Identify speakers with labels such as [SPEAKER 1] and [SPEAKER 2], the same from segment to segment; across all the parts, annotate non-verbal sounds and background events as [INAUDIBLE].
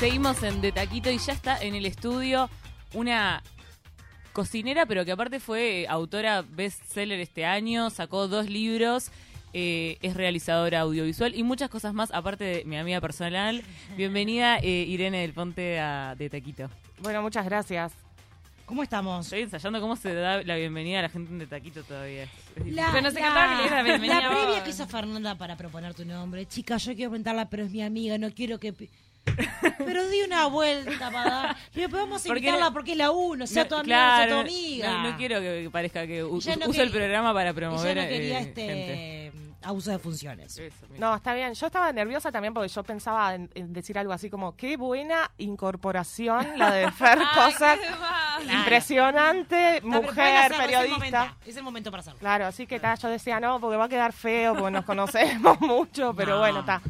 [SPEAKER 1] Seguimos en De Taquito y ya está en el estudio una cocinera, pero que aparte fue autora bestseller este año, sacó dos libros, eh, es realizadora audiovisual y muchas cosas más, aparte de mi amiga personal. [LAUGHS] Bienvenida eh, Irene del Ponte a De Taquito.
[SPEAKER 2] Bueno, muchas gracias.
[SPEAKER 3] ¿Cómo estamos?
[SPEAKER 1] Estoy ensayando cómo se da la bienvenida a la gente de Taquito todavía.
[SPEAKER 3] La,
[SPEAKER 1] Pero no sé
[SPEAKER 3] la-
[SPEAKER 1] qué la
[SPEAKER 3] previa que hizo Fernanda para proponer tu nombre. Chica, yo quiero presentarla, pero es mi amiga, no quiero que... Pero di una vuelta para dar. Pero podemos
[SPEAKER 1] Porque
[SPEAKER 3] invitarla
[SPEAKER 1] no-
[SPEAKER 3] porque es la uno, sea
[SPEAKER 1] No,
[SPEAKER 3] tu amiga, sea tu
[SPEAKER 1] claro,
[SPEAKER 3] amiga.
[SPEAKER 1] No, no quiero que, parezca que u- uso el programa para promover
[SPEAKER 3] no quería
[SPEAKER 1] eh,
[SPEAKER 3] este
[SPEAKER 1] gente.
[SPEAKER 3] abuso de funciones.
[SPEAKER 1] Eso.
[SPEAKER 2] No, está bien. Yo estaba nerviosa también porque yo pensaba en, en decir algo así como, qué buena incorporación la de Fer [LAUGHS]
[SPEAKER 1] mal.
[SPEAKER 2] Impresionante, mujer,
[SPEAKER 3] hacerlo, Es el,
[SPEAKER 2] periodista.
[SPEAKER 3] momento, es el momento para hacerlo.
[SPEAKER 2] Claro, así que ta, yo decía, no, porque va a quedar feo, porque nos conocemos [LAUGHS] mucho, pero
[SPEAKER 3] No.
[SPEAKER 2] bueno, está.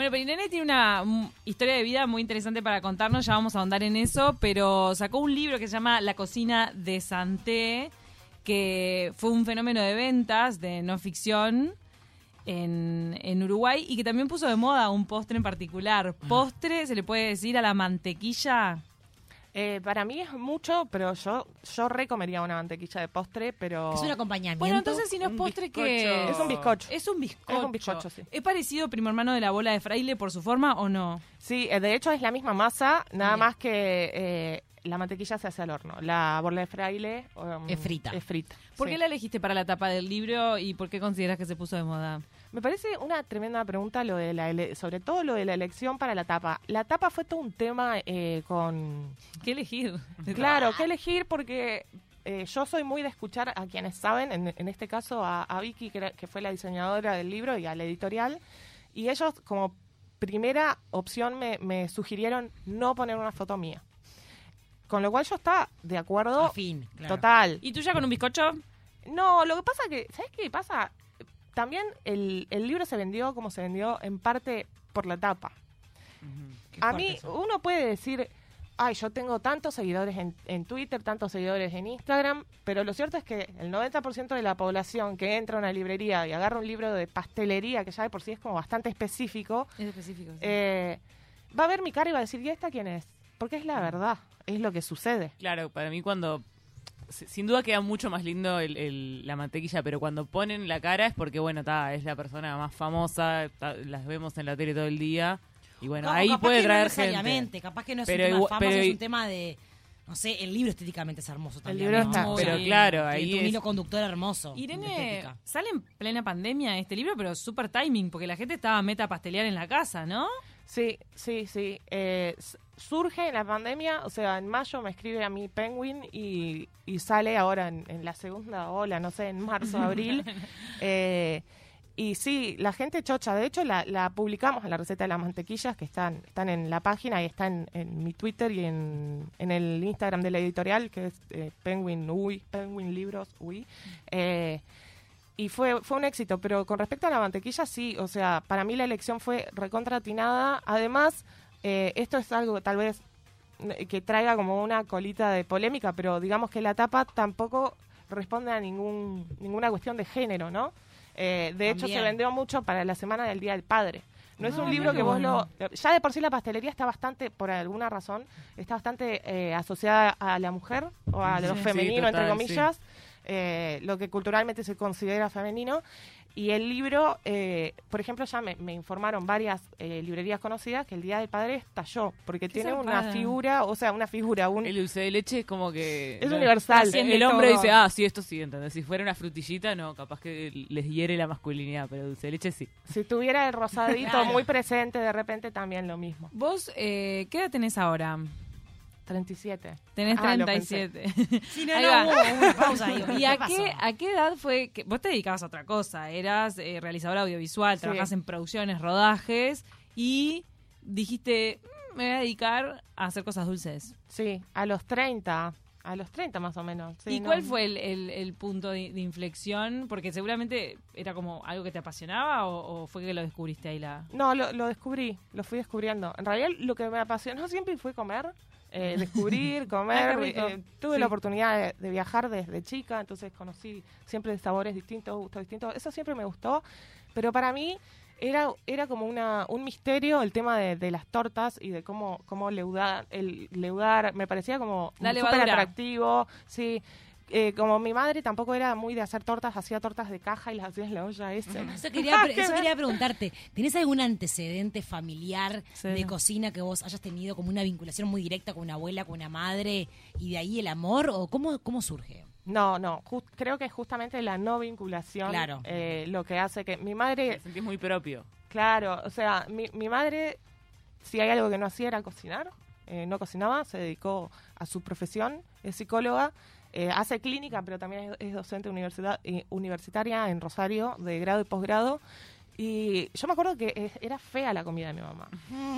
[SPEAKER 4] Bueno, pero Irene tiene una mm, historia de vida muy interesante para contarnos, ya vamos a ahondar en eso, pero sacó un libro que se llama La cocina de Santé, que fue un fenómeno de ventas de no ficción en, en Uruguay y que también puso de moda un postre en particular. Postre, se le puede decir a la mantequilla.
[SPEAKER 2] Eh, para mí es mucho, pero yo yo recomería una mantequilla de postre, pero...
[SPEAKER 3] Es un acompañamiento.
[SPEAKER 4] Bueno, entonces si no es postre, que
[SPEAKER 2] Es un bizcocho.
[SPEAKER 4] Es un bizcocho.
[SPEAKER 2] Es un bizcocho, sí.
[SPEAKER 4] ¿Es parecido primo hermano de la bola de fraile por su forma o no?
[SPEAKER 2] Sí, eh, de hecho es la misma masa, nada
[SPEAKER 3] Bien.
[SPEAKER 2] más que eh, la mantequilla se hace al horno. La bola de fraile... um,
[SPEAKER 3] Es frita.
[SPEAKER 2] Es frita.
[SPEAKER 4] ¿Por
[SPEAKER 2] sí.
[SPEAKER 4] qué la elegiste para la tapa del libro y por qué consideras que se puso de moda?
[SPEAKER 2] Me parece una tremenda pregunta lo de la ele- sobre todo lo de la elección para la tapa. La tapa fue todo un tema eh, con
[SPEAKER 4] ¿Qué elegir? [LAUGHS]
[SPEAKER 2] claro qué elegir porque eh, yo soy muy de escuchar a quienes saben, en, en este caso a, a Vicky que, era- que fue la diseñadora del libro y a la editorial y ellos como primera opción me, me sugirieron no poner una foto mía. Con lo cual yo estaba de acuerdo
[SPEAKER 3] A fin, claro.
[SPEAKER 2] total.
[SPEAKER 4] ¿Y tú ya con un bizcocho?
[SPEAKER 2] No, lo que pasa que, ¿sabes qué pasa? También el, el libro se vendió como se vendió en parte por la tapa. A mí,
[SPEAKER 3] eso.
[SPEAKER 2] uno puede decir, ay, yo tengo tantos seguidores en, en Twitter, tantos seguidores en Instagram, pero lo cierto es que el 90% de la población que entra a una librería y agarra un libro de pastelería, que ya de por sí es como bastante específico,
[SPEAKER 4] Es específico.
[SPEAKER 2] eh, va a ver mi cara y va a decir, ¿y esta quién es? Porque es la verdad, es lo que sucede.
[SPEAKER 1] Claro, para mí cuando... si- Sin duda queda mucho más lindo el- el- la mantequilla, pero cuando ponen la cara es porque, bueno, ta, es la persona más famosa, ta, las vemos en la tele todo el día. Y bueno,
[SPEAKER 3] No,
[SPEAKER 1] ahí puede
[SPEAKER 3] que no
[SPEAKER 1] traer gente.
[SPEAKER 3] necesariamente, Capaz que no es
[SPEAKER 1] Pero
[SPEAKER 3] un tema
[SPEAKER 1] igual-
[SPEAKER 3] famoso,
[SPEAKER 1] pero
[SPEAKER 3] es un tema de... No sé, el libro estéticamente es hermoso también.
[SPEAKER 2] libro
[SPEAKER 3] ¿no?
[SPEAKER 2] está-
[SPEAKER 1] pero claro,
[SPEAKER 3] Tiene
[SPEAKER 1] ahí
[SPEAKER 3] un
[SPEAKER 1] es-
[SPEAKER 3] hilo conductor hermoso. de
[SPEAKER 4] Irene, sale en plena pandemia este libro, pero súper timing, porque la gente estaba meta a pastelear en la casa, ¿no?
[SPEAKER 2] Sí, sí, sí. Eh, surge en la pandemia, o sea, en mayo me escribe a mí Penguin y, y sale ahora en, en la segunda ola, no sé, en marzo, abril. [LAUGHS] Eh, y sí, la gente chocha. De hecho, la, la publicamos en la receta de las mantequillas, que están, están en la página y está en, en mi Twitter y en, en el Instagram de la editorial, que es eh, Penguin Uy, Penguin Libros Uy. Eh, y fue, fue un éxito, pero con respecto a la mantequilla, sí, o sea, para mí la elección fue recontratinada. Además, eh, esto es algo tal vez que traiga como una colita de polémica, pero digamos que la tapa tampoco responde a ningún, ninguna cuestión de género, ¿no? Eh, de hecho, se vendió mucho para la Semana del Día del Padre. No es
[SPEAKER 4] Ah,
[SPEAKER 2] un libro que vos
[SPEAKER 4] bueno.
[SPEAKER 2] lo... Ya de por sí la pastelería está bastante, por alguna razón, está bastante eh, asociada a la mujer o a lo
[SPEAKER 1] Sí,
[SPEAKER 2] femenino, entre comillas, eh, lo que culturalmente se considera femenino. Y el libro, eh, por ejemplo, ya me, me informaron varias eh, librerías conocidas que el Día del Padre estalló, porque tiene una figura, o sea, una figura, un...
[SPEAKER 1] El dulce de leche es como que...
[SPEAKER 2] Es
[SPEAKER 1] no-
[SPEAKER 2] universal.
[SPEAKER 1] El,
[SPEAKER 2] Tiene
[SPEAKER 1] hombre
[SPEAKER 2] todo.
[SPEAKER 1] dice, ah, sí, esto sí, ¿entendés? Si fuera una frutillita, no, capaz que les hiere la masculinidad, pero dulce de leche sí.
[SPEAKER 2] Si tuviera el rosadito
[SPEAKER 3] Claro.
[SPEAKER 2] muy presente, de repente también lo mismo.
[SPEAKER 4] Vos, eh, ¿qué edad tenés ahora?
[SPEAKER 2] 37.
[SPEAKER 4] Tenés
[SPEAKER 2] Ah, lo
[SPEAKER 4] 37.
[SPEAKER 3] Sí, [LAUGHS] no,
[SPEAKER 4] Ahí
[SPEAKER 3] no,
[SPEAKER 4] va.
[SPEAKER 3] hubo una pausa ahí.
[SPEAKER 4] ¿Y a qué, a qué edad fue que vos te dedicabas a otra cosa? Eras eh, realizadora audiovisual,
[SPEAKER 2] Sí.
[SPEAKER 4] trabajás en producciones, rodajes y dijiste, "Mm, me voy a dedicar a hacer cosas dulces.
[SPEAKER 2] Sí, a los 30, a los 30 más o menos. sí,
[SPEAKER 4] ¿Y
[SPEAKER 2] no-
[SPEAKER 4] cuál fue el, el- el punto de, de inflexión? Porque seguramente era como algo que te apasionaba o, o fue que lo descubriste ahí la...
[SPEAKER 2] No, lo, lo descubrí, lo fui descubriendo. En realidad lo que me apasionó siempre fue comer, eh, descubrir, [LAUGHS] comer.
[SPEAKER 4] Ah, rico.
[SPEAKER 2] eh, tuve
[SPEAKER 4] Sí.
[SPEAKER 2] la oportunidad de, de viajar desde chica, entonces conocí siempre sabores distintos, gustos distintos. Eso siempre me gustó, pero para mí era, era como una, un misterio el tema de, de las tortas y de cómo, cómo leudar, el leudar, me parecía como súper atractivo, sí. Eh, como mi madre tampoco era muy de hacer tortas, hacía tortas de caja y las hacía en la olla esa.
[SPEAKER 3] Eso quería, [LAUGHS] eso quería preguntarte. ¿Tenés algún antecedente familiar
[SPEAKER 4] Sí.
[SPEAKER 3] de cocina que vos hayas tenido como una vinculación muy directa con una abuela, con una madre y de ahí el amor? ¿O cómo, cómo surge?
[SPEAKER 2] No, no, jus- creo que es justamente la no vinculación
[SPEAKER 3] Claro.
[SPEAKER 2] eh, lo que hace que mi madre
[SPEAKER 1] Te sentís muy propio.
[SPEAKER 2] Claro, o sea, mi, mi madre, si hay algo que no hacía era cocinar, eh, no cocinaba, se dedicó a su profesión, es psicóloga, eh, hace clínica, pero también es, es docente universidad, eh, universitaria en Rosario, de grado y posgrado. Y yo me acuerdo que era fea la comida de mi mamá.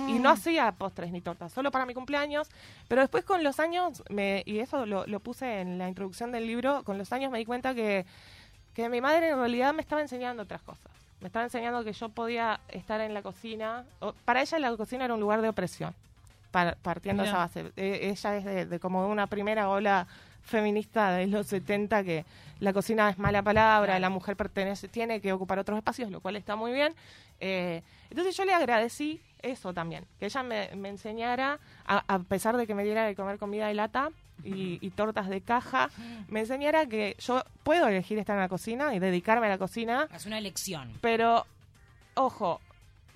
[SPEAKER 2] Y no hacía postres ni tortas, solo para mi cumpleaños. Pero después con los años, me, y eso lo, lo puse en la introducción del libro, con los años me di cuenta que, que mi madre en realidad me estaba enseñando otras cosas. Me estaba enseñando que yo podía estar en la cocina. o- para ella la cocina era un lugar de opresión, par- partiendo de esa
[SPEAKER 4] Mira.
[SPEAKER 2] base. Eh, ella es de, de como una primera ola feminista de los 70 que la cocina es mala palabra, la mujer pertenece, tiene que ocupar otros espacios, lo cual está muy bien. Eh, entonces yo le agradecí eso también, que ella me, me enseñara, a, a pesar de que me diera de comer comida de lata y, y tortas de caja, me enseñara que yo puedo elegir estar en la cocina y dedicarme a la cocina,
[SPEAKER 3] Es una elección.
[SPEAKER 2] pero ojo,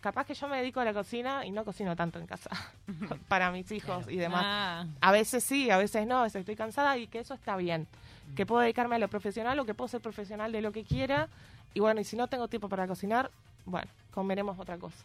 [SPEAKER 2] capaz que yo me dedico a la cocina y no cocino tanto en casa [LAUGHS] [LAUGHS] para mis hijos y demás.
[SPEAKER 4] Ah.
[SPEAKER 2] A veces sí, a veces no, a veces estoy cansada y que eso está bien. Que puedo dedicarme a lo profesional o que puedo ser profesional de lo que quiera. Y bueno, y si no tengo tiempo para cocinar, bueno, comeremos otra cosa.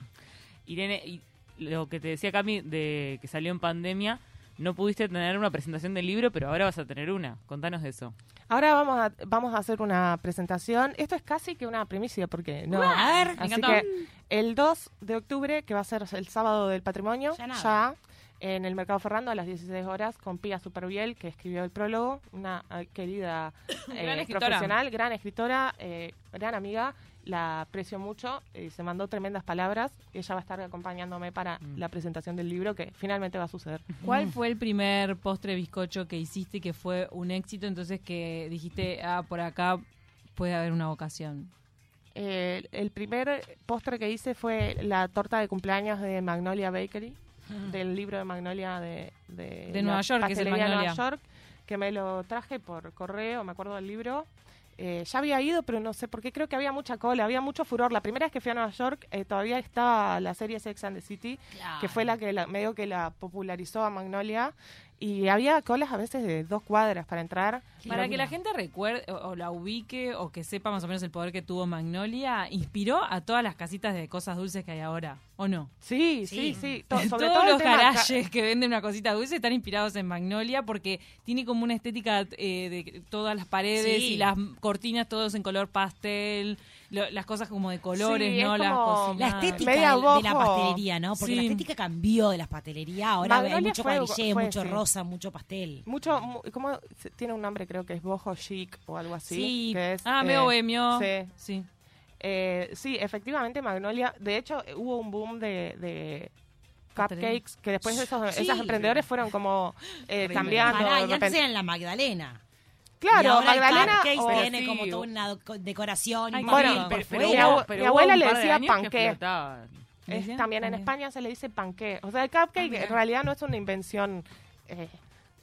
[SPEAKER 1] Irene, y lo que te decía Cami de que salió en pandemia, no pudiste tener una presentación del libro, pero ahora vas a tener una. Contanos de eso.
[SPEAKER 2] Ahora vamos a, vamos a hacer una presentación. Esto es casi que una primicia porque no.
[SPEAKER 3] A ver,
[SPEAKER 4] me
[SPEAKER 2] Así
[SPEAKER 4] encantó.
[SPEAKER 2] que el 2 de octubre, que va a ser el sábado del patrimonio,
[SPEAKER 3] Ya
[SPEAKER 2] en el Mercado Ferrando a las 16 horas con Pía Superviel, que escribió el prólogo, una eh, querida [COUGHS] eh,
[SPEAKER 4] Gran escritora.
[SPEAKER 2] profesional, gran escritora, eh, gran amiga, la aprecio mucho, eh, se mandó tremendas palabras, ella va a estar acompañándome para
[SPEAKER 1] Mm.
[SPEAKER 2] la presentación del libro, que finalmente va a suceder. [LAUGHS]
[SPEAKER 4] ¿Cuál fue el primer postre bizcocho que hiciste que fue un éxito? Entonces que dijiste, ah, por acá puede haber una vocación.
[SPEAKER 2] Eh, el primer postre que hice fue la torta de cumpleaños de Magnolia Bakery, del libro de Magnolia de, de,
[SPEAKER 4] Nueva York, que es el Magnolia.
[SPEAKER 2] Nueva York, que me lo traje por correo, me acuerdo del libro. Eh, ya había ido, pero no sé por qué, creo que había mucha cola, había mucho furor. La primera vez que fui a Nueva York, eh, todavía estaba la serie Sex and the City, que fue la que la, medio que la popularizó a Magnolia, y había colas a veces de dos cuadras para entrar.
[SPEAKER 4] Para que la gente recuerde o, o la ubique o que sepa más o menos el poder que tuvo Magnolia, inspiró a todas las casitas de cosas dulces que hay ahora, ¿o no?
[SPEAKER 2] Sí,
[SPEAKER 3] Sí.
[SPEAKER 2] sí, sí. [LAUGHS] to- sobre
[SPEAKER 4] Todos
[SPEAKER 2] todo
[SPEAKER 4] los garajes que venden una cosita dulce están inspirados en Magnolia porque tiene como una estética eh, de todas las paredes
[SPEAKER 3] Sí.
[SPEAKER 4] y las cortinas todos en color pastel, lo- las cosas como de colores,
[SPEAKER 2] Sí, es
[SPEAKER 4] ¿no? Las
[SPEAKER 3] La estética
[SPEAKER 2] Media
[SPEAKER 3] de, de la pastelería, ¿no? Porque
[SPEAKER 4] Sí.
[SPEAKER 3] la estética cambió de las pastelerías. Ahora hay mucho
[SPEAKER 2] fue-
[SPEAKER 3] varillé,
[SPEAKER 2] fue,
[SPEAKER 3] mucho
[SPEAKER 2] sí.
[SPEAKER 3] Mucho pastel.
[SPEAKER 2] Mucho, mu- ¿cómo tiene un nombre? Creo que es boho chic o algo así.
[SPEAKER 4] Sí,
[SPEAKER 2] que es,
[SPEAKER 4] ah,
[SPEAKER 2] eh,
[SPEAKER 4] medio bohemio.
[SPEAKER 2] Sí,
[SPEAKER 4] Sí.
[SPEAKER 2] eh, sí, efectivamente Magnolia. De hecho, hubo un boom de, de cupcakes que después esos,
[SPEAKER 3] Sí.
[SPEAKER 2] esos emprendedores fueron como eh, cambiando.
[SPEAKER 3] Pará,
[SPEAKER 2] de
[SPEAKER 3] y antes eran la Magdalena. y
[SPEAKER 2] Claro,
[SPEAKER 3] ahora el
[SPEAKER 2] Magdalena.
[SPEAKER 3] cupcake
[SPEAKER 2] o-
[SPEAKER 3] tiene
[SPEAKER 1] sí,
[SPEAKER 3] como
[SPEAKER 1] o-
[SPEAKER 3] toda una decoración
[SPEAKER 4] Ay,
[SPEAKER 3] y
[SPEAKER 2] bueno, pero- pero mi abue- mi abuela le
[SPEAKER 1] de
[SPEAKER 2] decía
[SPEAKER 1] que
[SPEAKER 2] panqué.
[SPEAKER 1] explotaban.
[SPEAKER 4] ¿Le
[SPEAKER 2] es- también en. España se le dice panqué. O sea, el cupcake
[SPEAKER 3] mira.
[SPEAKER 2] en realidad no es una invención eh,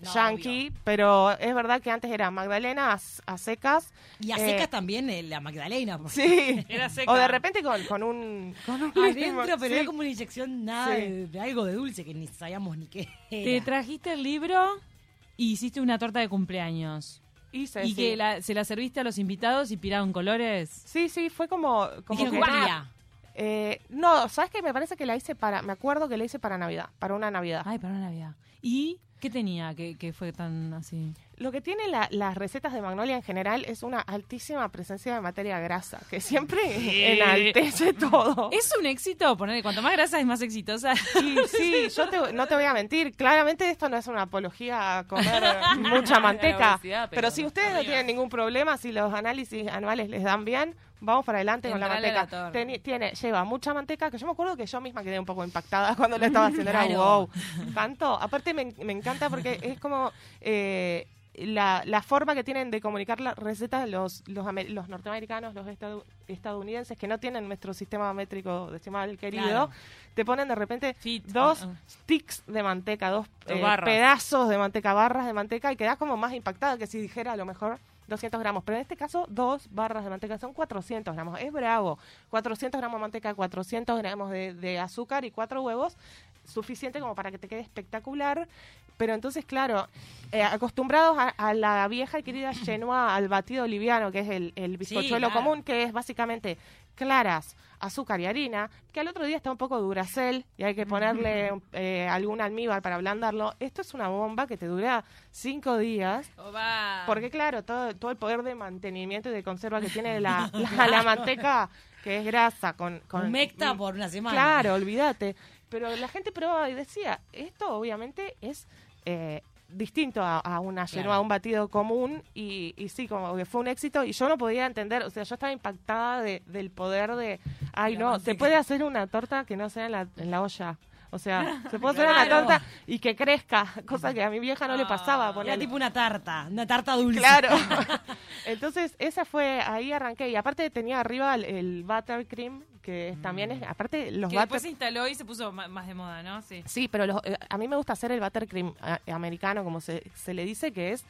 [SPEAKER 3] No,
[SPEAKER 2] yankee, pero es verdad que antes era Magdalena a, a secas.
[SPEAKER 3] Y a
[SPEAKER 2] eh,
[SPEAKER 3] secas también eh, la Magdalena. porque
[SPEAKER 2] Sí. [LAUGHS]
[SPEAKER 4] Era seca.
[SPEAKER 2] O de repente con, con un... Con un
[SPEAKER 3] Adentro, pero
[SPEAKER 2] sí.
[SPEAKER 3] era como una inyección nada
[SPEAKER 2] Sí.
[SPEAKER 3] de, de algo de dulce que ni sabíamos ni qué
[SPEAKER 4] Te trajiste el libro y hiciste una torta de cumpleaños.
[SPEAKER 2] Hice,
[SPEAKER 4] y
[SPEAKER 2] sí.
[SPEAKER 4] que la- se la serviste a los invitados inspirado en colores.
[SPEAKER 2] Sí, sí, fue como... como
[SPEAKER 3] Dijeron.
[SPEAKER 2] Eh, no, ¿sabes qué? Me parece que la hice para... Me acuerdo que la hice para Navidad, para una Navidad.
[SPEAKER 4] Ay, para Navidad. ¿Y qué tenía que, que fue tan así?
[SPEAKER 2] Lo que tiene la- las recetas de Magnolia en general es una altísima presencia de materia grasa, que siempre enaltece [LAUGHS] todo.
[SPEAKER 4] Es un éxito poner cuanto más grasa es más exitosa.
[SPEAKER 2] Sí, sí, yo te- no te voy a mentir. Claramente esto no es una apología a comer [LAUGHS] mucha manteca. pero,
[SPEAKER 1] pero
[SPEAKER 2] si ustedes no tienen ningún problema, si los análisis anuales les dan bien, vamos para adelante con la
[SPEAKER 4] Entrale a la
[SPEAKER 2] manteca. tiene, lleva mucha manteca, que yo me acuerdo que yo misma quedé un poco impactada [LAUGHS] cuando la estaba haciendo. Era wow. Tanto. Aparte me, me encanta porque es como... eh, la, la forma que tienen de comunicar las recetas los, los, ame- los norteamericanos, los estadounidenses, que no tienen nuestro sistema métrico decimal querido,
[SPEAKER 3] Claro.
[SPEAKER 2] te ponen de repente
[SPEAKER 4] Fit.
[SPEAKER 2] dos
[SPEAKER 4] Ah,
[SPEAKER 2] sticks de manteca, dos eh, pedazos de manteca, barras de manteca, y quedás como más impactada que si dijera a lo mejor 200 gramos. Pero en este caso, dos barras de manteca son 400 gramos. Es bravo. 400 gramos de manteca, 400 gramos de, de azúcar y cuatro huevos, suficiente como para que te quede espectacular. Pero entonces, claro, eh, acostumbrados a, a la vieja y querida [CLEARS THROAT] Genoa, al batido liviano, que es el, el bizcochuelo
[SPEAKER 3] claro.
[SPEAKER 2] común, que es básicamente claras, azúcar y harina, que al otro día está un poco duracel y hay que ponerle eh, algún almíbar para ablandarlo. Esto es una bomba que te dura cinco días.
[SPEAKER 4] Oba.
[SPEAKER 2] Porque claro, todo, todo el poder de mantenimiento y de conserva que tiene la, [LAUGHS] la, la manteca, que es grasa, con... con
[SPEAKER 3] Humecta por una semana.
[SPEAKER 2] Claro, olvídate. Pero la gente probaba y decía, esto obviamente es eh, distinto a, a una
[SPEAKER 3] Claro.
[SPEAKER 2] A un batido común, y, y sí, como que fue un éxito, y yo no podía entender, o sea, yo estaba impactada de, del poder de, ay
[SPEAKER 3] La
[SPEAKER 2] no, se puede hacer una torta que no sea en la, en la olla. O sea, se puede hacer una torta y que crezca, [LAUGHS] cosa que a mi vieja no le pasaba.
[SPEAKER 4] Ah.
[SPEAKER 3] Era tipo una tarta, una tarta dulce.
[SPEAKER 2] Claro. [LAUGHS] Entonces, esa fue, ahí arranqué. Y aparte tenía arriba el, el buttercream, que es- también es, aparte los
[SPEAKER 4] que
[SPEAKER 2] butter...
[SPEAKER 4] después se instaló y se puso más de moda, ¿no? Sí.
[SPEAKER 2] Sí, pero los- eh, a mí me gusta hacer el buttercream a- americano, como se, se le dice, que es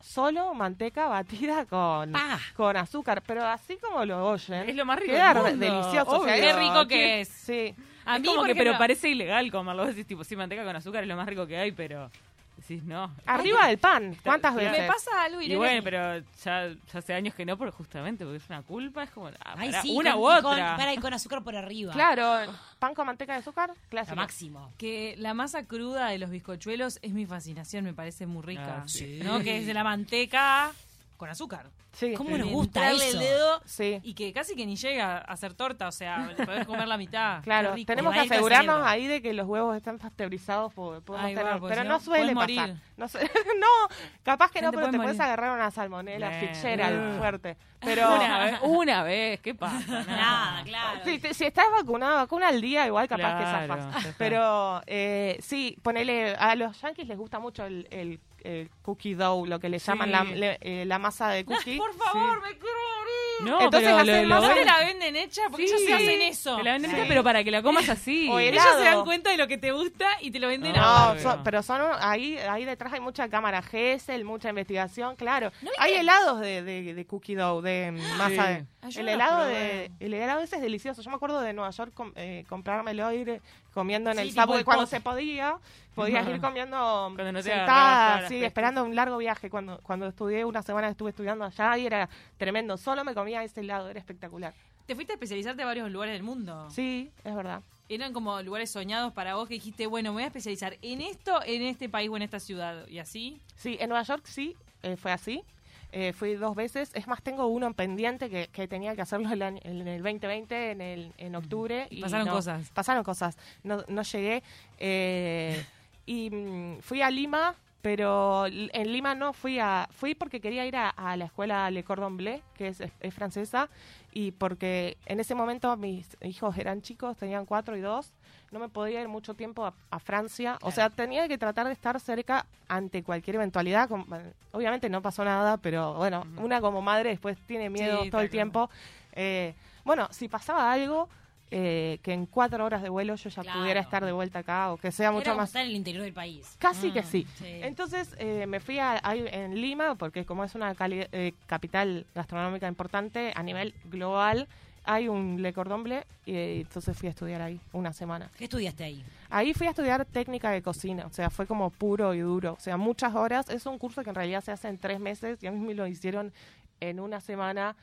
[SPEAKER 2] solo manteca batida con, con azúcar. Pero así como lo oyen,
[SPEAKER 1] Es lo más rico
[SPEAKER 2] queda
[SPEAKER 1] del
[SPEAKER 2] re-
[SPEAKER 1] mundo.
[SPEAKER 2] delicioso. o sea.
[SPEAKER 4] Qué rico que es.
[SPEAKER 2] Sí.
[SPEAKER 4] A
[SPEAKER 1] es
[SPEAKER 4] mí,
[SPEAKER 1] como que, pero parece ilegal comerlo. Decís, tipo, sí, manteca con azúcar es lo más rico que hay, pero decís, no.
[SPEAKER 2] Arriba del pan, ¿cuántas veces?
[SPEAKER 4] Me pasa algo,
[SPEAKER 1] Y
[SPEAKER 4] Irene.
[SPEAKER 1] bueno, pero ya, ya hace años que no, porque justamente porque es una culpa, es como, ah,
[SPEAKER 3] Ay,
[SPEAKER 1] pará,
[SPEAKER 3] sí,
[SPEAKER 1] una
[SPEAKER 3] con,
[SPEAKER 1] u
[SPEAKER 3] y con-
[SPEAKER 1] otra.
[SPEAKER 3] pará, y con azúcar por arriba.
[SPEAKER 2] Claro, pan con manteca de azúcar,
[SPEAKER 3] Lo
[SPEAKER 2] clásico.
[SPEAKER 3] máximo.
[SPEAKER 4] Que la masa cruda de los bizcochuelos es mi fascinación, me parece muy rica.
[SPEAKER 1] Ah, sí.
[SPEAKER 4] ¿No? Que es de la manteca con azúcar.
[SPEAKER 2] Sí.
[SPEAKER 3] ¿Cómo nos gusta
[SPEAKER 4] entrarle
[SPEAKER 3] eso?
[SPEAKER 4] el dedo
[SPEAKER 2] Sí.
[SPEAKER 4] y que casi que ni llega a ser torta, o sea, le podés comer la mitad. [LAUGHS]
[SPEAKER 2] Claro,
[SPEAKER 4] rico.
[SPEAKER 2] tenemos que asegurarnos ahí de que los huevos están pasteurizados.
[SPEAKER 4] va,
[SPEAKER 2] tener-
[SPEAKER 4] porque
[SPEAKER 2] pero
[SPEAKER 4] si
[SPEAKER 2] no
[SPEAKER 4] no,
[SPEAKER 2] suele pasar.
[SPEAKER 4] morir.
[SPEAKER 2] No, [LAUGHS] capaz que no, pero te puedes agarrar una salmonela
[SPEAKER 1] Bien.
[SPEAKER 2] Fitzgerald
[SPEAKER 1] Uh.
[SPEAKER 2] fuerte. [LAUGHS] Pero
[SPEAKER 1] Una vez, una vez, ¿qué pasa?
[SPEAKER 3] Nada, claro.
[SPEAKER 2] si, te- si estás vacunado, vacuna al día, igual capaz
[SPEAKER 1] Claro,
[SPEAKER 2] que zafas. Pero eh, sí, ponele, a los yankees les gusta mucho el, el- el cookie dough, lo que le llaman
[SPEAKER 1] Sí.
[SPEAKER 2] la, le- eh, la masa de cookie.
[SPEAKER 4] Por favor, me quiero morir.
[SPEAKER 1] No,
[SPEAKER 2] Entonces
[SPEAKER 1] pero
[SPEAKER 2] hacen
[SPEAKER 1] lo,
[SPEAKER 2] masa
[SPEAKER 1] lo-
[SPEAKER 4] ¿Dónde la venden hecha? Porque
[SPEAKER 1] Sí.
[SPEAKER 4] ellos se hacen eso.
[SPEAKER 1] te la venden
[SPEAKER 2] Sí.
[SPEAKER 1] hecha, pero para que la comas así. [LAUGHS]
[SPEAKER 2] O el-
[SPEAKER 4] Ellos se dan cuenta de lo que te gusta y te lo venden
[SPEAKER 1] No,
[SPEAKER 4] a
[SPEAKER 2] No, son- pero son ahí ahí detrás hay mucha cámara GESEL, mucha investigación, claro.
[SPEAKER 3] ¿No
[SPEAKER 2] hay helados de, de, de cookie dough, de masa de... El
[SPEAKER 4] no
[SPEAKER 2] helado de el helado ese es delicioso. Yo me acuerdo de Nueva York com- eh, comprármelo ir comiendo en
[SPEAKER 3] Sí,
[SPEAKER 2] el subway cuando se podía. Podías ir [LAUGHS] comiendo
[SPEAKER 1] Cuando no
[SPEAKER 2] sentada, sí, esperando un largo viaje. Cuando cuando estudié una semana estuve estudiando allá y era tremendo. Solo me comía ese helado, era espectacular.
[SPEAKER 4] Te fuiste a especializarte a varios lugares del mundo.
[SPEAKER 2] Sí, es verdad.
[SPEAKER 4] Eran como lugares soñados para vos que dijiste, bueno, me voy a especializar en esto, en este país o en esta ciudad. Y así.
[SPEAKER 2] Sí, en Nueva York sí, eh, fue así. Eh, fui dos veces. Es más, tengo uno en pendiente que, que tenía que hacerlo el año- en el 2020, en, el, en octubre.
[SPEAKER 4] Y pasaron
[SPEAKER 2] no,
[SPEAKER 4] cosas.
[SPEAKER 2] Pasaron cosas. No, no llegué. Eh, y mm, fui a Lima, pero en Lima no fui a... Fui porque quería ir a, a la escuela Le Cordon Bleu, que es, es francesa, y porque en ese momento mis hijos eran chicos, tenían cuatro y dos. No me podía ir mucho tiempo a, a Francia. O sea, tenía que tratar de estar cerca ante cualquier eventualidad. Bueno, Obviamente no pasó nada, pero bueno, una como madre después tiene miedo
[SPEAKER 4] Sí,
[SPEAKER 2] todo el tiempo. Eh, bueno, si pasaba algo, eh, que en cuatro horas de vuelo yo ya
[SPEAKER 3] Claro.
[SPEAKER 2] pudiera estar de vuelta acá o que sea mucho más...
[SPEAKER 3] estar en el interior del país.
[SPEAKER 2] Casi
[SPEAKER 4] Mm,
[SPEAKER 2] que sí.
[SPEAKER 3] sí.
[SPEAKER 2] Entonces eh, me fui a, ahí en Lima, porque como es una cali- eh, capital gastronómica importante a nivel global, hay un Le Cordon Bleu y eh, entonces fui a estudiar ahí una semana.
[SPEAKER 3] ¿Qué estudiaste ahí?
[SPEAKER 2] Ahí fui a estudiar técnica de cocina, o sea, fue como puro y duro, o sea, muchas horas. Es un curso que en realidad se hace en tres meses y a mí me lo hicieron en una semana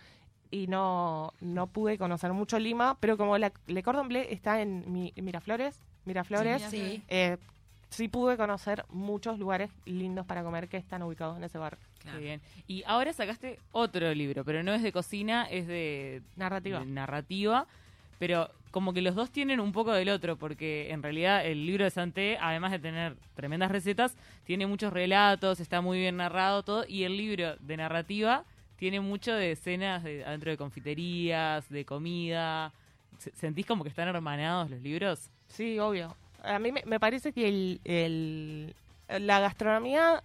[SPEAKER 2] y no, no pude conocer mucho Lima, pero como la, Le Cordon Bleu está en Mi- Miraflores, Miraflores,
[SPEAKER 4] Sí,
[SPEAKER 2] eh, sí pude conocer muchos lugares lindos para comer que están ubicados en ese
[SPEAKER 1] Qué bien. Y ahora sacaste otro libro, pero no es de cocina, es de
[SPEAKER 2] Narrativa.
[SPEAKER 1] de narrativa, pero como que los dos tienen un poco del otro, porque en realidad el libro de Santé, además de tener tremendas recetas, tiene muchos relatos, está muy bien narrado todo, y el libro de narrativa tiene mucho de escenas de, adentro de confiterías, de comida. Se- ¿Sentís como que están hermanados los libros?
[SPEAKER 2] Sí, obvio. A mí me, me parece que el, el- la gastronomía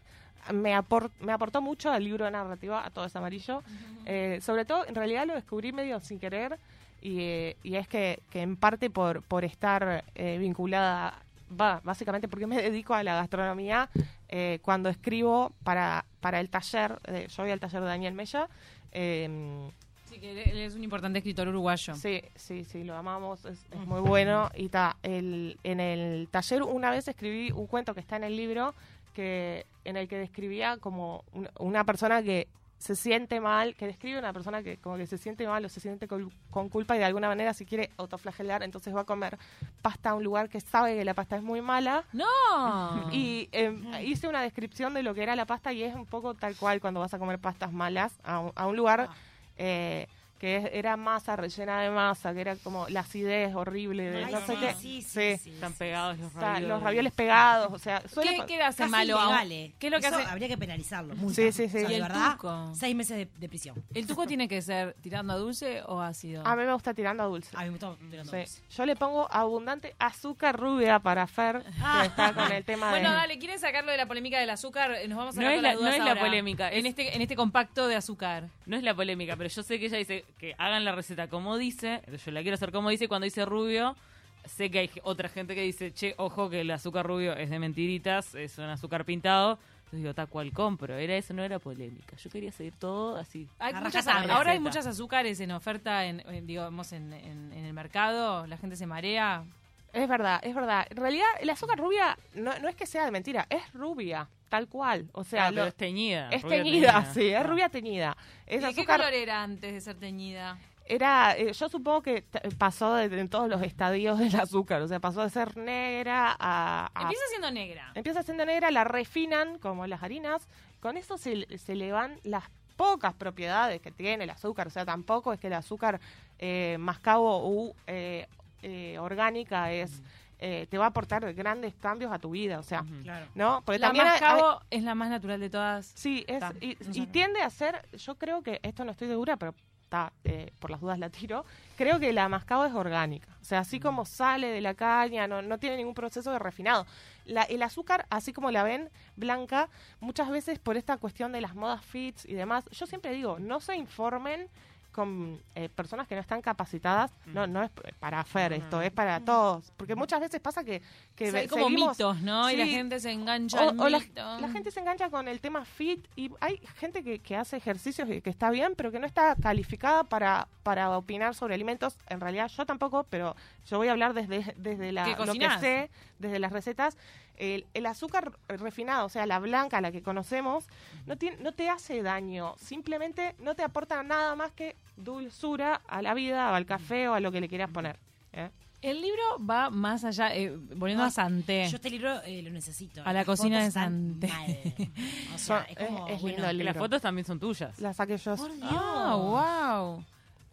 [SPEAKER 2] me, apor- me aportó mucho al libro de narrativa, a todo es amarillo. Eh, sobre todo, en realidad lo descubrí medio sin querer y, eh, y es que, que en parte por, por estar eh, vinculada, va, básicamente porque me [LAUGHS] dedico a la gastronomía, eh, cuando escribo para, para el taller, eh, yo voy al taller de Daniel Mella, eh,
[SPEAKER 4] Sí, que él es un importante escritor uruguayo.
[SPEAKER 2] Sí, sí, sí, lo amamos, es, es [LAUGHS] muy bueno. Y ta, el, en el taller una vez escribí un cuento que está en el libro que en el que describía como un- una persona que se siente mal, que describe una persona que como que se siente mal o se siente col- con culpa y de alguna manera si quiere autoflagelar, entonces va a comer pasta a un lugar que sabe que la pasta es muy mala.
[SPEAKER 4] ¡No! [LAUGHS]
[SPEAKER 2] Y eh, hice una descripción de lo que era la pasta y es un poco tal cual cuando vas a comer pastas malas a un, a un lugar eh, que es- era masa rellena de masa, que era como la acidez horrible de
[SPEAKER 3] Ay,
[SPEAKER 2] no sé
[SPEAKER 3] sí,
[SPEAKER 2] qué.
[SPEAKER 3] sí, sí,
[SPEAKER 2] Sí.
[SPEAKER 3] sí,
[SPEAKER 1] Están pegados los
[SPEAKER 2] O sea,
[SPEAKER 1] ravioles.
[SPEAKER 2] los ravioles pegados, o sea, suele
[SPEAKER 4] ¿Qué, qué hace malo? a
[SPEAKER 3] eh.
[SPEAKER 4] ¿Qué es lo que
[SPEAKER 3] Eso
[SPEAKER 4] hace?
[SPEAKER 3] Habría que penalizarlo. multa.
[SPEAKER 2] Sí, sí, sí.
[SPEAKER 3] O sea,
[SPEAKER 4] ¿Y
[SPEAKER 3] de
[SPEAKER 4] el
[SPEAKER 3] verdad,
[SPEAKER 4] tuco?
[SPEAKER 3] seis meses de, de prisión.
[SPEAKER 4] ¿El tuco tiene que ser tirando a dulce o ácido?
[SPEAKER 2] A mí me gusta tirando a dulce.
[SPEAKER 3] A mí me gusta tirando
[SPEAKER 2] Sí.
[SPEAKER 3] dulce.
[SPEAKER 2] Yo le pongo abundante azúcar rubia para Fer, que está con el tema
[SPEAKER 4] Bueno,
[SPEAKER 2] de...
[SPEAKER 4] dale, ¿quieren sacarlo de la polémica del azúcar? Nos vamos a
[SPEAKER 1] No
[SPEAKER 4] sacar
[SPEAKER 1] es
[SPEAKER 4] las
[SPEAKER 1] la-
[SPEAKER 4] dudas
[SPEAKER 1] no es la polémica,
[SPEAKER 4] En
[SPEAKER 1] es-
[SPEAKER 4] este, en este compacto de azúcar.
[SPEAKER 1] No es la polémica, pero yo sé que ella dice que hagan la receta como dice. Yo la quiero hacer como dice. y Cuando dice rubio, sé que hay otra gente que dice, che, ojo que el azúcar rubio es de mentiritas, es un azúcar pintado. Entonces digo, tal cual compro. Era eso, no era polémica. Yo quería seguir todo así.
[SPEAKER 4] Hay muchas- ahora hay muchas azúcares en oferta, en, en, digamos, en, en- en el mercado. La gente se marea.
[SPEAKER 2] Es verdad, es verdad. En realidad, el azúcar rubia no, no es que sea de mentira, es rubia, tal cual. O sea,
[SPEAKER 1] Ah,
[SPEAKER 2] lo-
[SPEAKER 1] pero es teñida.
[SPEAKER 2] es teñida, sí, es
[SPEAKER 1] Ah.
[SPEAKER 2] rubia teñida. Es
[SPEAKER 4] ¿Y qué color era antes de ser teñida?
[SPEAKER 2] era, eh, yo supongo que pasó de, en todos los estadios del azúcar, o sea, pasó de ser negra a... a-
[SPEAKER 4] Empieza siendo negra.
[SPEAKER 2] empieza siendo negra, la refinan como las harinas, con eso se, se le van las pocas propiedades que tiene el azúcar, o sea, tampoco es que el azúcar eh, mascabo u eh, eh, orgánica es eh, te va a aportar grandes cambios a tu vida, o sea.
[SPEAKER 3] Claro.
[SPEAKER 2] ¿no? Porque
[SPEAKER 4] La
[SPEAKER 2] también hay- hay-
[SPEAKER 4] mascabo es la más natural de todas.
[SPEAKER 2] Sí, es,
[SPEAKER 4] Ta,
[SPEAKER 2] y,
[SPEAKER 4] no
[SPEAKER 2] y
[SPEAKER 4] sé.
[SPEAKER 2] tiende a ser, yo creo que, esto no estoy segura, pero está, eh, por las dudas la tiro, creo que la mascabo es orgánica. O sea, así como sale de la caña, no, no tiene ningún proceso de refinado. La, el azúcar, así como la ven blanca, muchas veces por esta cuestión de las modas fits y demás, yo siempre digo, no se informen con eh, personas que no están capacitadas, no no es para hacer esto, es para todos, porque muchas veces pasa que, que
[SPEAKER 4] O sea, hay como
[SPEAKER 2] seguimos-
[SPEAKER 4] mitos, ¿no? Y la gente se engancha
[SPEAKER 2] o,
[SPEAKER 4] al
[SPEAKER 2] o la, la gente se engancha con el tema fit y hay gente que, que hace ejercicios y que está bien, pero que no está calificada para, para opinar sobre alimentos. En realidad yo tampoco, pero yo voy a hablar desde, desde la,
[SPEAKER 4] ¿Qué
[SPEAKER 2] lo que sé, desde las recetas. El, el azúcar refinado, o sea, la blanca, la que conocemos, no, tiene, no te hace daño, simplemente no te aporta nada más que dulzura a la vida, o al café o a lo que le quieras poner. ¿eh?
[SPEAKER 4] El libro va más allá, eh, volviendo
[SPEAKER 3] No,
[SPEAKER 4] a Santé.
[SPEAKER 3] Yo este libro eh, lo necesito.
[SPEAKER 4] A la
[SPEAKER 3] Las
[SPEAKER 4] cocina de Santé. [LAUGHS]
[SPEAKER 3] O sea, es como,
[SPEAKER 2] es- es
[SPEAKER 3] bueno,
[SPEAKER 2] lindo el
[SPEAKER 1] las fotos también son tuyas.
[SPEAKER 2] La saqué yo.
[SPEAKER 3] Por Dios.
[SPEAKER 4] Ah, wow.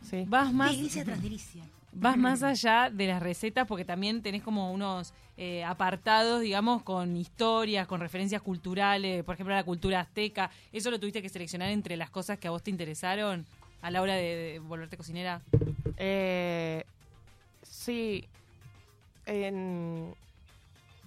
[SPEAKER 2] Sí.
[SPEAKER 4] Vas más,
[SPEAKER 3] Delicia tras delicia.
[SPEAKER 4] Vas [CLEARS THROAT] más allá de las recetas porque también tenés como unos eh, apartados, digamos, con historias, con referencias culturales, por ejemplo, la cultura azteca. ¿Eso lo tuviste que seleccionar entre las cosas que a vos te interesaron a la hora de, de volverte cocinera?
[SPEAKER 2] Eh, sí. En,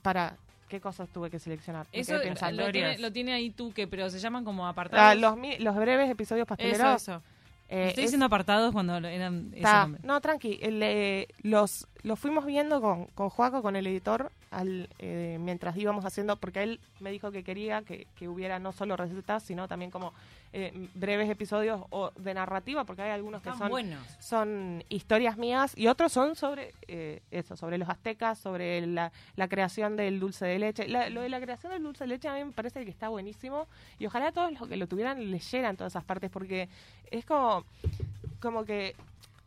[SPEAKER 2] para, ¿qué cosas tuve que seleccionar?
[SPEAKER 4] Eso lo tiene, lo tiene ahí tú, que pero se llaman como
[SPEAKER 2] Ah,
[SPEAKER 4] apartados.
[SPEAKER 2] los, mi- los breves episodios
[SPEAKER 4] eso,
[SPEAKER 2] pasteleros.
[SPEAKER 4] eso.
[SPEAKER 2] Eh,
[SPEAKER 4] Estoy
[SPEAKER 2] es-
[SPEAKER 4] diciendo apartados cuando eran ese
[SPEAKER 2] Está-
[SPEAKER 4] nombre.
[SPEAKER 2] no, tranqui. el, eh, los, los fuimos viendo con, con Joaco, con el editor, al, eh, mientras íbamos haciendo, porque él me dijo que quería que, que hubiera no solo recetas, sino también como eh, breves episodios o de narrativa, porque hay algunos que son
[SPEAKER 3] buenos.
[SPEAKER 2] son historias mías y otros son sobre eh, eso, sobre los aztecas, sobre la, la creación del dulce de leche. La- lo de la creación del dulce de leche a mí me parece que está buenísimo y ojalá todos los que lo tuvieran leyeran todas esas partes porque es como, como que,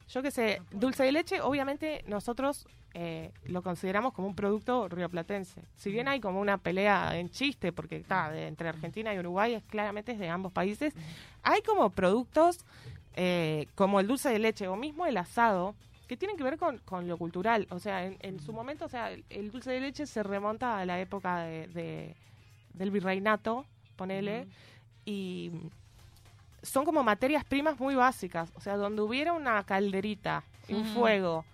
[SPEAKER 2] yo qué sé, dulce de leche, obviamente nosotros eh, lo consideramos como un producto rioplatense. Si bien hay como una pelea en chiste, porque está entre Argentina y Uruguay, es claramente es de ambos países, hay como productos eh, como el dulce de leche o mismo el asado que tienen que ver con, con lo cultural. O sea, en, en su momento, o sea, el, el dulce de leche se remonta a la época de, de- del virreinato, ponele, y son como materias primas muy básicas. O sea, donde hubiera una calderita, un fuego,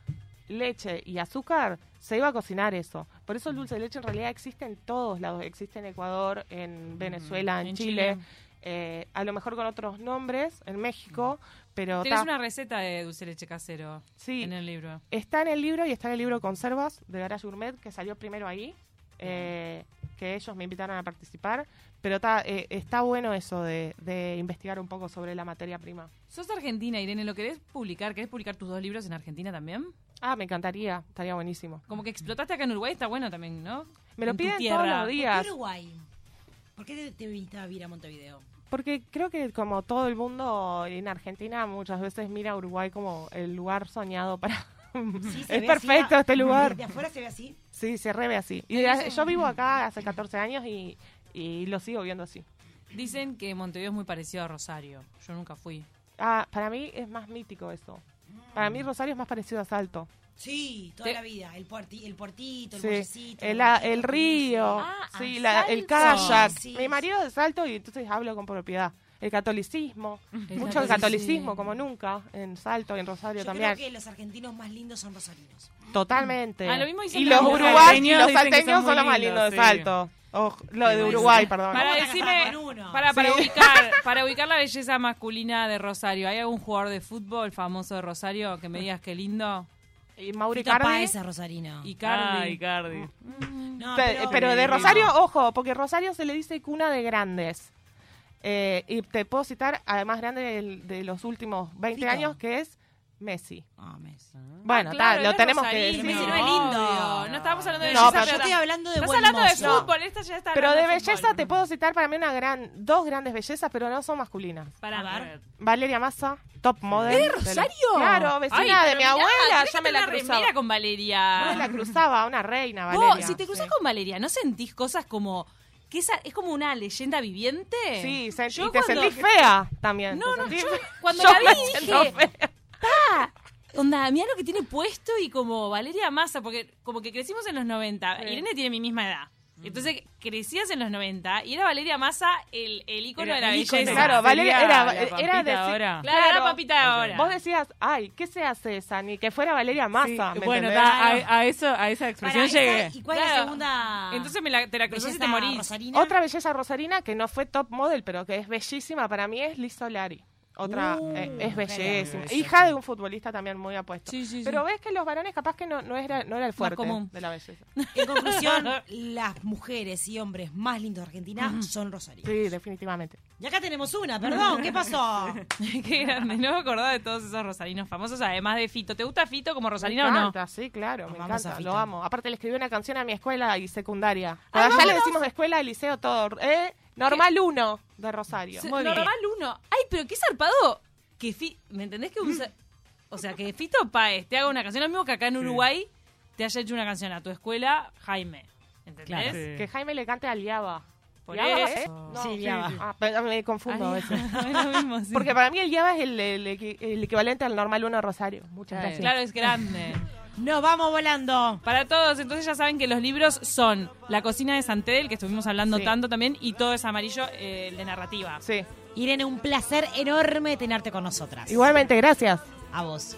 [SPEAKER 2] leche y azúcar, se iba a cocinar eso. Por eso el dulce de leche en realidad existe en todos lados. Existe en Ecuador, en Venezuela, en,
[SPEAKER 1] En
[SPEAKER 2] Chile.
[SPEAKER 1] Chile.
[SPEAKER 2] eh, a lo mejor con otros nombres, en México, pero
[SPEAKER 4] Tienes
[SPEAKER 2] ta,
[SPEAKER 4] una receta de dulce de leche casero
[SPEAKER 2] sí,
[SPEAKER 4] en el libro.
[SPEAKER 2] está en el libro y está en el libro Conservas de Garage Gourmet, que salió primero ahí, eh, que ellos me invitaron a participar. Pero ta, eh, está bueno eso de, de investigar un poco sobre la materia prima.
[SPEAKER 4] ¿Sos argentina, Irene? ¿Lo querés publicar? ¿Querés publicar tus dos libros en Argentina también?
[SPEAKER 2] Ah, me encantaría, estaría buenísimo.
[SPEAKER 4] Como que explotaste acá en Uruguay, está bueno también, ¿no?
[SPEAKER 2] Me lo
[SPEAKER 4] En
[SPEAKER 2] piden todos los
[SPEAKER 3] ¿Por
[SPEAKER 2] días.
[SPEAKER 3] qué Uruguay? ¿Por qué te, te viniste a vivir a Montevideo?
[SPEAKER 2] Porque creo que como todo el mundo en Argentina muchas veces mira a Uruguay como el lugar soñado para...
[SPEAKER 3] Sí, [LAUGHS]
[SPEAKER 2] es perfecto
[SPEAKER 3] así,
[SPEAKER 2] este lugar.
[SPEAKER 3] De afuera se ve así.
[SPEAKER 2] Sí, se reve así. Y de- yo vivo acá hace 14 años y, y lo sigo viendo así.
[SPEAKER 4] Dicen que Montevideo es muy parecido a Rosario. Yo nunca fui.
[SPEAKER 2] Ah, para mí es más mítico eso. Para mí Rosario es más parecido a Salto.
[SPEAKER 3] Sí, toda la vida. El, puerti- el puertito, el
[SPEAKER 2] Sí,
[SPEAKER 3] bollecito.
[SPEAKER 2] el, el río,
[SPEAKER 4] Ah,
[SPEAKER 2] sí,
[SPEAKER 4] a
[SPEAKER 2] la- el kayak.
[SPEAKER 3] Sí,
[SPEAKER 2] Mi marido es de Salto y entonces hablo con propiedad. El catolicismo, [LAUGHS]
[SPEAKER 4] El
[SPEAKER 2] mucho
[SPEAKER 4] catolicismo.
[SPEAKER 2] el catolicismo como nunca en Salto y en Rosario
[SPEAKER 3] Yo
[SPEAKER 2] también.
[SPEAKER 3] creo que los argentinos más lindos son rosarinos.
[SPEAKER 2] Totalmente.
[SPEAKER 4] Ah, lo mismo
[SPEAKER 2] y
[SPEAKER 4] los
[SPEAKER 2] uruguayos y los salteños
[SPEAKER 1] son
[SPEAKER 2] son los más lindos de. Salto. O lo de Uruguay, perdón.
[SPEAKER 4] Para decirme, para, para
[SPEAKER 2] Sí.
[SPEAKER 4] ubicar, [LAUGHS] para ubicar la belleza masculina de Rosario, ¿hay algún jugador de fútbol famoso de Rosario que me digas qué lindo?
[SPEAKER 2] Y Mauri Cardi.
[SPEAKER 3] Páez es rosarino.
[SPEAKER 4] Icardi.
[SPEAKER 1] Ah, Icardi.
[SPEAKER 3] No,
[SPEAKER 2] Pe-
[SPEAKER 3] pero-
[SPEAKER 2] pero, de Rosario, ojo, porque Rosario se le dice cuna de grandes. Eh, y te puedo citar, además grande de, los últimos 20
[SPEAKER 3] Fito.
[SPEAKER 2] años, que es Messi.
[SPEAKER 3] Ah, Messi.
[SPEAKER 2] Bueno,
[SPEAKER 4] Ah,
[SPEAKER 2] ta,
[SPEAKER 4] claro,
[SPEAKER 2] lo
[SPEAKER 4] es
[SPEAKER 2] tenemos que decir.
[SPEAKER 3] Messi no es lindo.
[SPEAKER 4] obvio. No estábamos hablando de
[SPEAKER 2] No,
[SPEAKER 4] belleza,
[SPEAKER 2] pero
[SPEAKER 3] yo estoy hablando de
[SPEAKER 4] Estás
[SPEAKER 3] buen
[SPEAKER 4] hablando de
[SPEAKER 3] mozo.
[SPEAKER 4] fútbol, esta ya está
[SPEAKER 2] Pero de
[SPEAKER 4] hablando
[SPEAKER 2] belleza
[SPEAKER 4] fútbol.
[SPEAKER 2] te puedo citar para mí una gran, dos grandes bellezas, pero no son masculinas.
[SPEAKER 4] Para ver.
[SPEAKER 2] Valeria Massa, top model.
[SPEAKER 4] ¿Es de Rosario?
[SPEAKER 2] Claro, vecina
[SPEAKER 4] Ay,
[SPEAKER 2] de
[SPEAKER 4] pero
[SPEAKER 2] mi
[SPEAKER 4] mirá,
[SPEAKER 2] abuela,
[SPEAKER 4] tenés
[SPEAKER 2] ya
[SPEAKER 4] que
[SPEAKER 2] me la
[SPEAKER 4] tener
[SPEAKER 2] cruzaba.
[SPEAKER 4] remera con Valeria.
[SPEAKER 2] No, la cruzaba, una reina,
[SPEAKER 4] Vos,
[SPEAKER 2] Valeria.
[SPEAKER 4] si te cruzas
[SPEAKER 2] Sí.
[SPEAKER 4] con Valeria, ¿no sentís cosas como que esa es como una leyenda viviente?
[SPEAKER 2] Sí, se-
[SPEAKER 4] Yo
[SPEAKER 2] y te
[SPEAKER 4] cuando-
[SPEAKER 2] sentís fea también.
[SPEAKER 4] No,
[SPEAKER 2] te
[SPEAKER 4] no,
[SPEAKER 2] sentís-
[SPEAKER 4] yo cuando [LAUGHS]
[SPEAKER 2] Yo
[SPEAKER 4] la vi
[SPEAKER 2] me
[SPEAKER 4] dije,
[SPEAKER 2] siento fea.
[SPEAKER 4] Onda, mira lo que tiene puesto y como Valeria Massa, porque como que crecimos en los 90.
[SPEAKER 2] Sí.
[SPEAKER 4] Irene tiene mi misma edad. Entonces crecías en los 90 y era Valeria Massa el, el ícono
[SPEAKER 1] Era
[SPEAKER 4] de la
[SPEAKER 1] ícono.
[SPEAKER 4] belleza.
[SPEAKER 2] Claro, Valeria era, era de
[SPEAKER 1] ahora.
[SPEAKER 4] Claro, era papita de ahora.
[SPEAKER 2] Vos decías, ay, ¿qué se hace esa? Ni que fuera Valeria Massa.
[SPEAKER 1] Sí,
[SPEAKER 2] ¿me
[SPEAKER 1] bueno, a, a eso, a esa expresión
[SPEAKER 3] esa-
[SPEAKER 1] llegué.
[SPEAKER 3] ¿Y cuál es la segunda?
[SPEAKER 4] Entonces me la, te la cruzás y te morís.
[SPEAKER 3] rosarina?
[SPEAKER 2] Otra belleza rosarina que no fue top model, pero que es bellísima para mí es Liz Solari. Otra
[SPEAKER 3] Uh,
[SPEAKER 2] eh, es bellísima. Hija de un futbolista también muy apuesto.
[SPEAKER 4] Sí, sí, sí.
[SPEAKER 2] Pero ves que los varones capaz que no, no era, no era el fuerte
[SPEAKER 4] común.
[SPEAKER 2] de la belleza. [LAUGHS]
[SPEAKER 3] En conclusión, [LAUGHS] las mujeres y hombres más lindos de Argentina son rosarinos.
[SPEAKER 2] Sí, definitivamente.
[SPEAKER 3] Y acá tenemos una, perdón, ¿qué pasó? [LAUGHS]
[SPEAKER 4] Qué grande, no me acordaba de todos esos rosarinos famosos, además de Fito. ¿Te gusta Fito como rosarino
[SPEAKER 2] me
[SPEAKER 4] o no?
[SPEAKER 2] encanta, sí, claro, me encanta, lo amo. Aparte le escribí una canción a mi escuela y secundaria. Cuando allá le decimos escuela, liceo, todo. ¿eh? Normal 1 de Rosario.
[SPEAKER 4] Se-
[SPEAKER 2] Muy bien.
[SPEAKER 4] normal uno. Ay, pero qué zarpado que Fi- ¿Me entendés que un za- O sea, que Fito Páez te haga una canción, lo mismo que acá en Uruguay te haya hecho una canción a tu escuela, Jaime. ¿Entendés?
[SPEAKER 3] Claro.
[SPEAKER 1] Sí.
[SPEAKER 2] Que Jaime le cante al Yaba.
[SPEAKER 4] Por
[SPEAKER 2] ¿Yaba,
[SPEAKER 4] eso.
[SPEAKER 2] eh? No,
[SPEAKER 3] Sí, Yaba.
[SPEAKER 2] Ah, pero me confundo a veces. [LAUGHS]
[SPEAKER 4] es lo mismo, sí.
[SPEAKER 2] Porque para mí el Yaba es el, el equi- el equivalente al normal 1 de Rosario. Muchas gracias.
[SPEAKER 4] Claro, es grande.
[SPEAKER 3] Nos vamos volando.
[SPEAKER 4] Para todos, entonces ya saben que los libros son La cocina de Santé, del que estuvimos hablando
[SPEAKER 2] Sí.
[SPEAKER 4] tanto también, y Todo es amarillo, eh, de narrativa.
[SPEAKER 2] Sí.
[SPEAKER 3] Irene, un placer enorme tenerte con nosotras.
[SPEAKER 2] Igualmente, gracias.
[SPEAKER 3] A vos.